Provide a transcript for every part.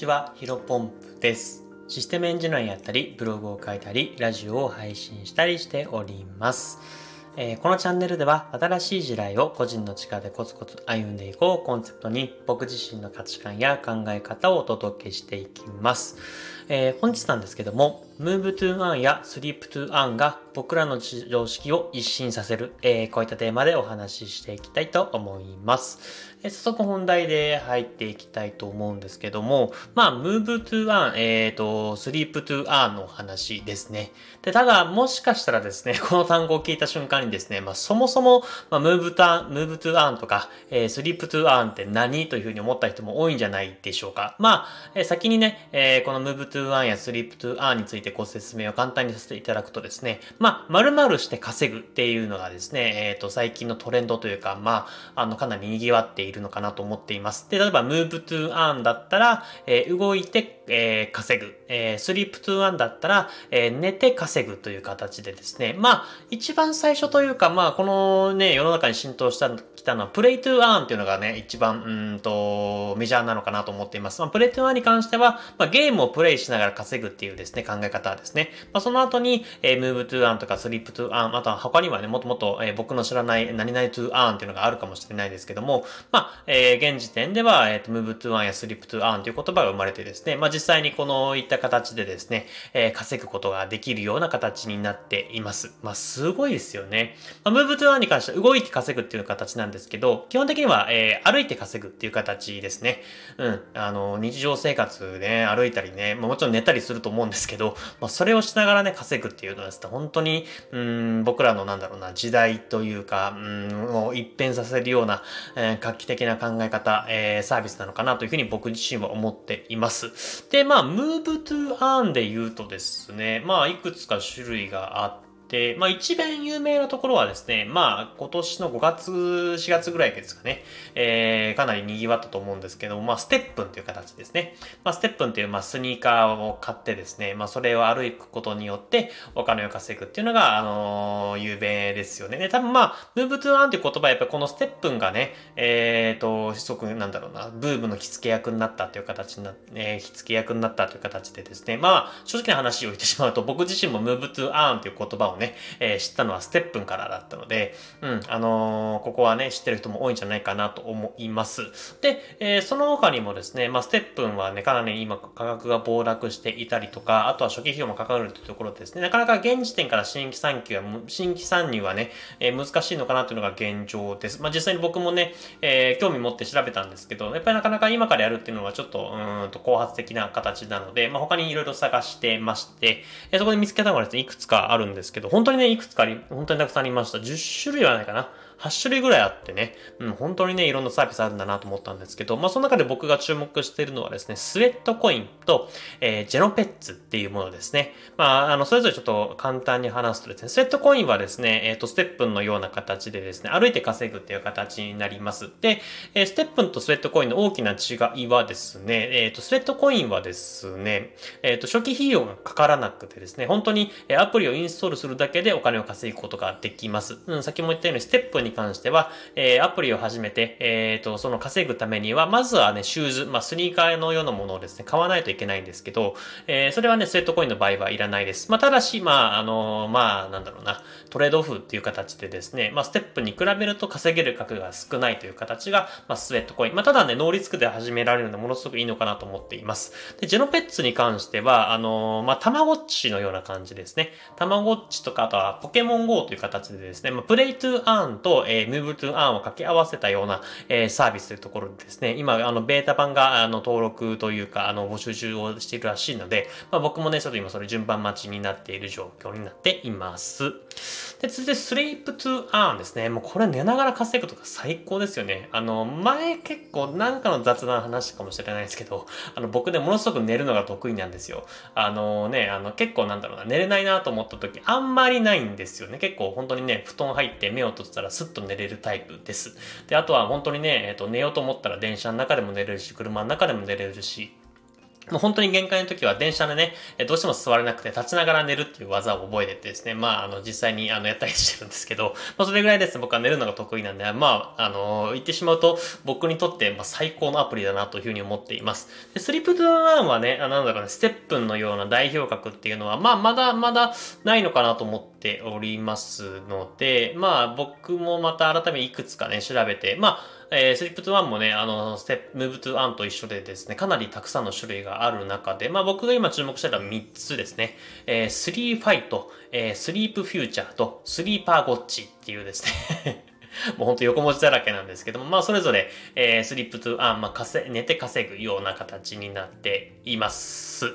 ちは、ヒロポンプです。システムエンジニアやったり、ブログを書いたり、ラジオを配信したりしております。えー、このチャンネルでは新しい時代を個人の力でコツコツ歩んでいこうコンセプトに僕自身の価値観や考え方をお届けしていきます。えー、本日なんですけども、Move to Earn や Sleep to Earn が僕らの常識を一新させる、えー、こういったテーマでお話ししていきたいと思います。えー、早速本題で入っていきたいと思うんですけども、まあ、Move to Earn、えっ、ー、と、Sleep to Earn の話ですね。で、ただ、もしかしたらですね、この単語を聞いた瞬間にですね、まあ、そもそも、まあ、Move to Earn、Move to Earn とか、えー、Sleep to Earn って何というふうに思った人も多いんじゃないでしょうか。まあ、えー、先にね、えー、この Move to to earn や sleep to earn についてご説明を簡単にさせていただくとですね、まあ、〇〇して稼ぐっていうのがですね、えっ、ー、と、最近のトレンドというか、まあ、あの、かなり賑わっているのかなと思っています。で、例えば move to earn だったら、えー、動いて、えー、稼ぐ。えー、sleep to earn だったら、えー、寝て稼ぐという形でですね、まあ、一番最初というか、まあ、このね、世の中に浸透したきたのは、 play to earn っていうのがね、一番、うんと、メジャーなのかなと思っています。まあ、 play to earn に関しては、まあ、ゲームをプレイしながら稼ぐっていうですね、考え方ですね。まあ、その後に、えー、 move to earn とか sleep to earn、あとは他にはね、もっともっと、えー、僕の知らない何々 to earn っていうのがあるかもしれないですけども、まあ、えー、現時点では、えっ、ー、と、 Move to Earn や Sleep to Earn という言葉が生まれてですね、まあ、実実際にこのいった形でですね、えー、稼ぐことができるような形になっています。まあ、すごいですよね。まあ、 Move to Earn に関しては動いて稼ぐっていう形なんですけど、基本的には、えー、歩いて稼ぐっていう形ですね。うん。あの、日常生活で、ね、歩いたりね、まあ、もちろん寝たりすると思うんですけど、まあ、それをしながらね、稼ぐっていうのはですね、本当に、うん、僕らのなんだろうな、時代というか、うん、を一変させるような、えー、画期的な考え方、えー、サービスなのかなというふうに僕自身は思っています。で、まあ、move to earn で言うとですね、まあ、いくつか種類があって、で、まあ一番有名なところはですね、まあ今年の5月、4月ぐらいですかね、えー、かなり賑わったと思うんですけども、まあ STEPN という形ですね。まあ STEPN というまあスニーカーを買ってですね、まあそれを歩くことによってお金を稼ぐっていうのが、あのー、有名ですよね。で、多分まあ、 Move to Earn という言葉はやっぱりこの STEPN がね、えっ、ー、と、すごくなんだろうな、ブームの火付け役になったという形にな、えー、火付け役になったという形でですね、まあ正直な話を言ってしまうと僕自身も Move to Earn という言葉をね、ねえー、知ったのはステップンからだったので、うん、あのー、ここはね、知ってる人も多いんじゃないかなと思います。で、えー、その他にもですね、まあ、ステップンはね、かなり今価格が暴落していたりとか、あとは初期費用もかかるというところですね、なかなか現時点から新規参入は、新規参入はね、えー、難しいのかなというのが現状です。まあ、実際に僕もね、えー、興味持って調べたんですけど、やっぱりなかなか今からやるっていうのはちょっと、うんと、後発的な形なので、まあ、他にいろいろ探してまして、えー、そこで見つけたのがですね、いくつかあるんですけど、本当にね、いくつかあり、本当にたくさんありました。10種類はないかな。8種類ぐらいあってね、うん、本当にね、いろんなサービスあるんだなと思ったんですけど、まあ、その中で僕が注目しているのはですね、スウェットコインと、えー、ジェノペッツっていうものですね。まあ、あの、それぞれちょっと簡単に話すとですね、スウェットコインはですね、えっ、ー、と、ステップンのような形でですね、歩いて稼ぐっていう形になります。で、えー、ステップンとスウェットコインの大きな違いはですね、えっ、ー、と、スウェットコインはですね、えっ、と、初期費用がかからなくてですね、本当にアプリをインストールするだけでお金を稼ぐことができます。うん、先も言ったように、ステップンにに関しては、えー、アプリを始めて、えっ、ー、と、その稼ぐためには、まずはね、シューズ、まあ、スニーカーのようなものをですね、買わないといけないんですけど、えー、それはね、スウェットコインの場合はいらないです。まあ、ただし、まあ、あのまあ、なんだろうな、トレードオフっていう形でですね、まあ、ステップに比べると稼げる額が少ないという形が、まあ、スウェットコイン。まあ、ただね、ノーリスクで始められるの、ものすごくいいのかなと思っています。で、 Genopets に関しては、あのまあ、たまごっちのような感じですね。たまごっちとか、あとはポケモン GO という形でですね、まあ、 Play to Earn と、えー、 Move to Earn を掛け合わせたような、えー、サービスというところでですね、今、あの、ベータ版が、あの、登録というか、あの、募集中をしているらしいので、まあ、僕もね、ちょっと今それ順番待ちになっている状況になっています。で、続いて、 Sleep to Earn ですね。もうこれ寝ながら稼ぐとか最高ですよね。あの、前結構なんかの雑談話かもしれないですけど、あの、僕ね、ものすごく寝るのが得意なんですよ。あのね、あの、結構なんだろうな、寝れないなと思った時、あんまりないんですよね。結構本当にね、布団入って目を閉じたらスッと寝れるタイプです。で、あとは本当にね、えっ、と、寝ようと思ったら電車の中でも寝れるし、車の中でも寝れるし、もう本当に限界の時は電車でね、どうしても座れなくて立ちながら寝るっていう技を覚えててですね、まあ、あの、実際にあの、やったりしてるんですけど、まあ、それぐらいですね、僕は寝るのが得意なんで、まあ、あの、言ってしまうと、僕にとって、まあ、最高のアプリだなというふうに思っています。で、 Sleep to Earn はね、なんだろうね、 STEPN のような代表格っていうのは、まあ、まだまだないのかなと思っておりますので、まあ、僕もまた改めていくつかね、調べて、まあ、えー、 Sleep to Earn もね、あの、ステップ、 Move to Earn と一緒でですね、かなりたくさんの種類がある中で、まあ僕が今注目してた3つですね、えー、 SleeFi と、えー、 Sleep Future と Sleepagotchi っていうですね もうほんと横文字だらけなんですけども、まあそれぞれ、えー、スリップトゥワン、まあ稼、寝て稼ぐような形になっています。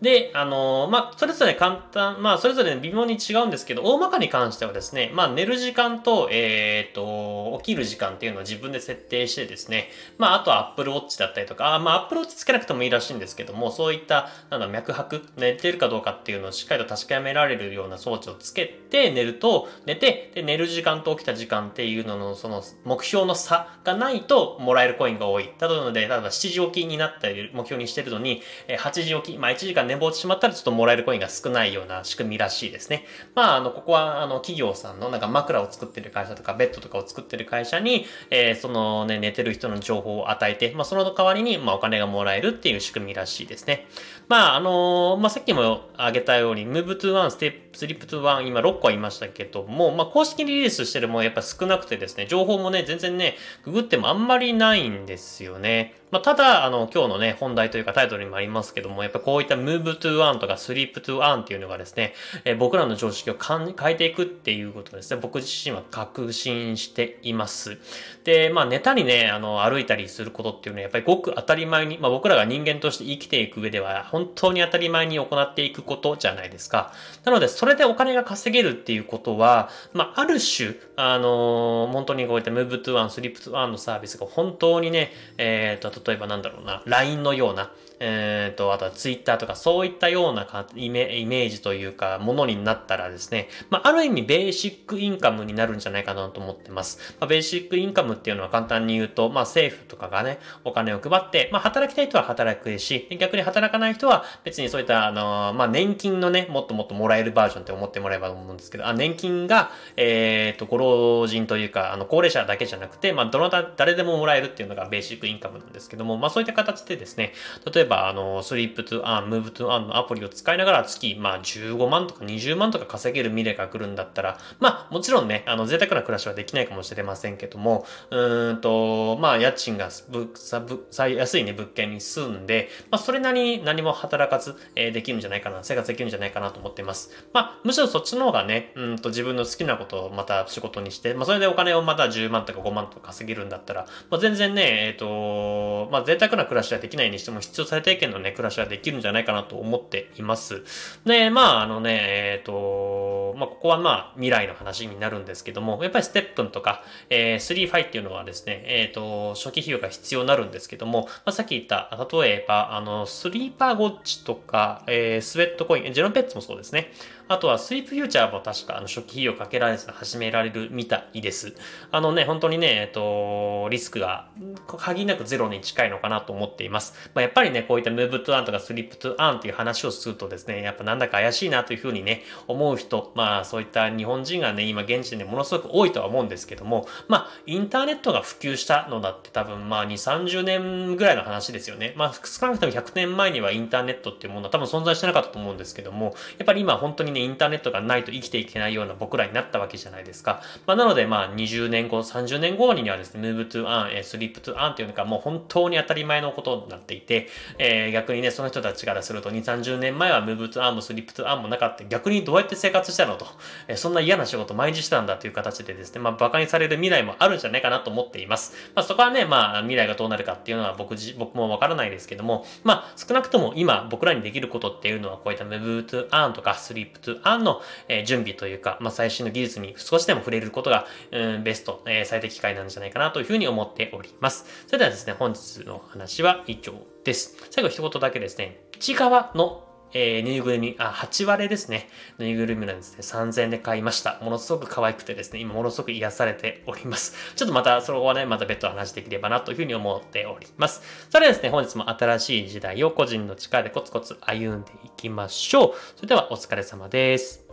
で、あのー、まあ、それぞれ簡単、まあ、それぞれ微妙に違うんですけど、大まかに関してはですね、まあ、寝る時間と、えっ、ー、と、起きる時間っていうのを自分で設定してですね、まあ、あとは Apple Watch だったりとか、あまあ、Apple Watch つけなくてもいいらしいんですけども、そういった、なんだ、脈拍、寝てるかどうかっていうのをしっかりと確かめられるような装置をつけて寝ると、寝て、で、寝る時間と起きた時間っていうのの、その、目標の差がないと、もらえるコインが多い。例えば、例えば7時起きになったり、目標にしてるのに、8時起き、まあ、1時間寝坊してしまったら、ちょっともらえるコインが少ないような仕組みらしいですね。まあ、あの、ここは、あの、企業さんのなんか枕を作ってる会社とか、ベッドとかを作ってる会社に、えー、そのね、寝てる人の情報を与えて、まあ、その代わりに、まあ、お金がもらえるっていう仕組みらしいですね。まあ、あのー、まあ、さっきも挙げたように、Move to One、Step、Sleep to One、今6個言いましたけども、まあ、公式リリースしてるものやっぱ少なくてですね、情報もね、全然ね、ググってもあんまりないんですよね。まあ、ただ、あの、今日のね、本題というかタイトルにもありますけども、やっぱこういった Move to One とか Sleep to One っていうのがですね、えー、僕らの常識を変えていくっていうことですね、僕自身は確信しています。で、まあ、寝たりね、あの、歩いたりすることっていうのはやっぱりごく当たり前に、まあ、僕らが人間として生きていく上では、本当に当たり前に行っていくことじゃないですか。なので、それでお金が稼げるっていうことは、まあ、ある種、あのー、本当にこういった Move to One、Sleep to One のサービスが本当にね、えっ、と、例えばなんだろうな、LINE のような、えっ、ー、と、あとは Twitter とかそういったようなイメージというか、ものになったらですね、まあ、ある意味ベーシックインカムになるんじゃないかなと思ってます。まあ、ベーシックインカムっていうのは簡単に言うと、まあ、政府とかがね、お金を配って、まあ、働きたい人は働くし、逆に働かない人は別にそういった、あのー、まあ、年金のね、もっともっともらえるバージョンって思ってもらえばと思うんですけど、あ、年金が、えっ、ー、と、ご老人というか、あの、高齢者だけじゃなくて、まあ、どなた、誰でももらえるっていうのがベーシックインカムなんですけども、まあ、そういった形でですね、例えば、あの、スリープトゥアン、ムーブトゥアンのアプリを使いながら月、まあ、15万とか20万とか稼げる未来が来るんだったら、まあ、もちろんね、あの、贅沢な暮らしはできないかもしれませんけども、うんと、まあ、家賃がぶさぶ安いね、物件に住んで、まあ、それなりに何も働かず、えー、できるんじゃないかな、生活できるんじゃないかなと思っています。まあ、むしろそっちの方がね、うんと、自分の好きなことをまた仕事にして、まあ、それでお金をまた10万とか5万とか稼げるんだったら、まあ、全然ね、えっ、ー、と、まあ、贅沢な暮らしはできないにしても、必要最低限のね、暮らしはできるんじゃないかなと思っています。で、まあ、あのね、えっ、ー、と、まあ、ここはまあ、未来の話になるんですけども、やっぱりステップンとか、えー、3ファイっていうのはですね、えっ、ー、と、初期費用が必要になるんですけども、まあ、さっき言った、例えば、あの、スリーパーゴッチとか、えー、スウェットコイン、ジェロンペッツもそうですね。あとはスイープフューチャーも確かあの初期費用かけられず始められるみたいです。あのね、本当にね、えっと、リスクが限りなくゼロに近いのかなと思っています。まあ、やっぱりね、こういったムーブトゥアンとかスリップトゥアンっていう話をするとですね、やっぱなんだか怪しいなというふうにね、思う人、まあそういった日本人がね、今現地でものすごく多いとは思うんですけども、まあインターネットが普及したのだって多分まあ2、30年ぐらいの話ですよね。まあ少なくとも100年前にはインターネットっていうものは多分存在してなかったと思うんですけども、やっぱり今本当にね、インターネットがないと生きていけないような僕らになったわけじゃないですか。まあ、なので、まあ、20年後、30年後にはですね、move to on, sleep to on っていうのがもう本当に当たり前のことになっていて、えー、逆にね、その人たちからすると2、30年前は move to on も sleep to on もなかった。逆にどうやって生活したのと、えー、そんな嫌な仕事毎日したんだという形でですね、まあ、馬鹿にされる未来もあるんじゃないかなと思っています。まあ、そこはね、まあ、未来がどうなるかっていうのは僕僕もわからないですけども、まあ、少なくとも今僕らにできることっていうのはこういった move to on とか sleep to on の、えー、準備というか、まあ、最新の技術に少しでも触れることが、うん、ベスト、えー、最適解なんじゃないかなというふうに思っております。それではですね、本日の話は以上です。最後一言だけですね、内側のえー、ぬいぐるみ、あ、8割ですね。ぬいぐるみなんですね。3000円で買いました。ものすごく可愛くてですね、今ものすごく癒されております。ちょっとまた、その後はね、また別途話できればなというふうに思っております。それではですね、本日も新しい時代を個人の力でコツコツ歩んでいきましょう。それではお疲れ様です。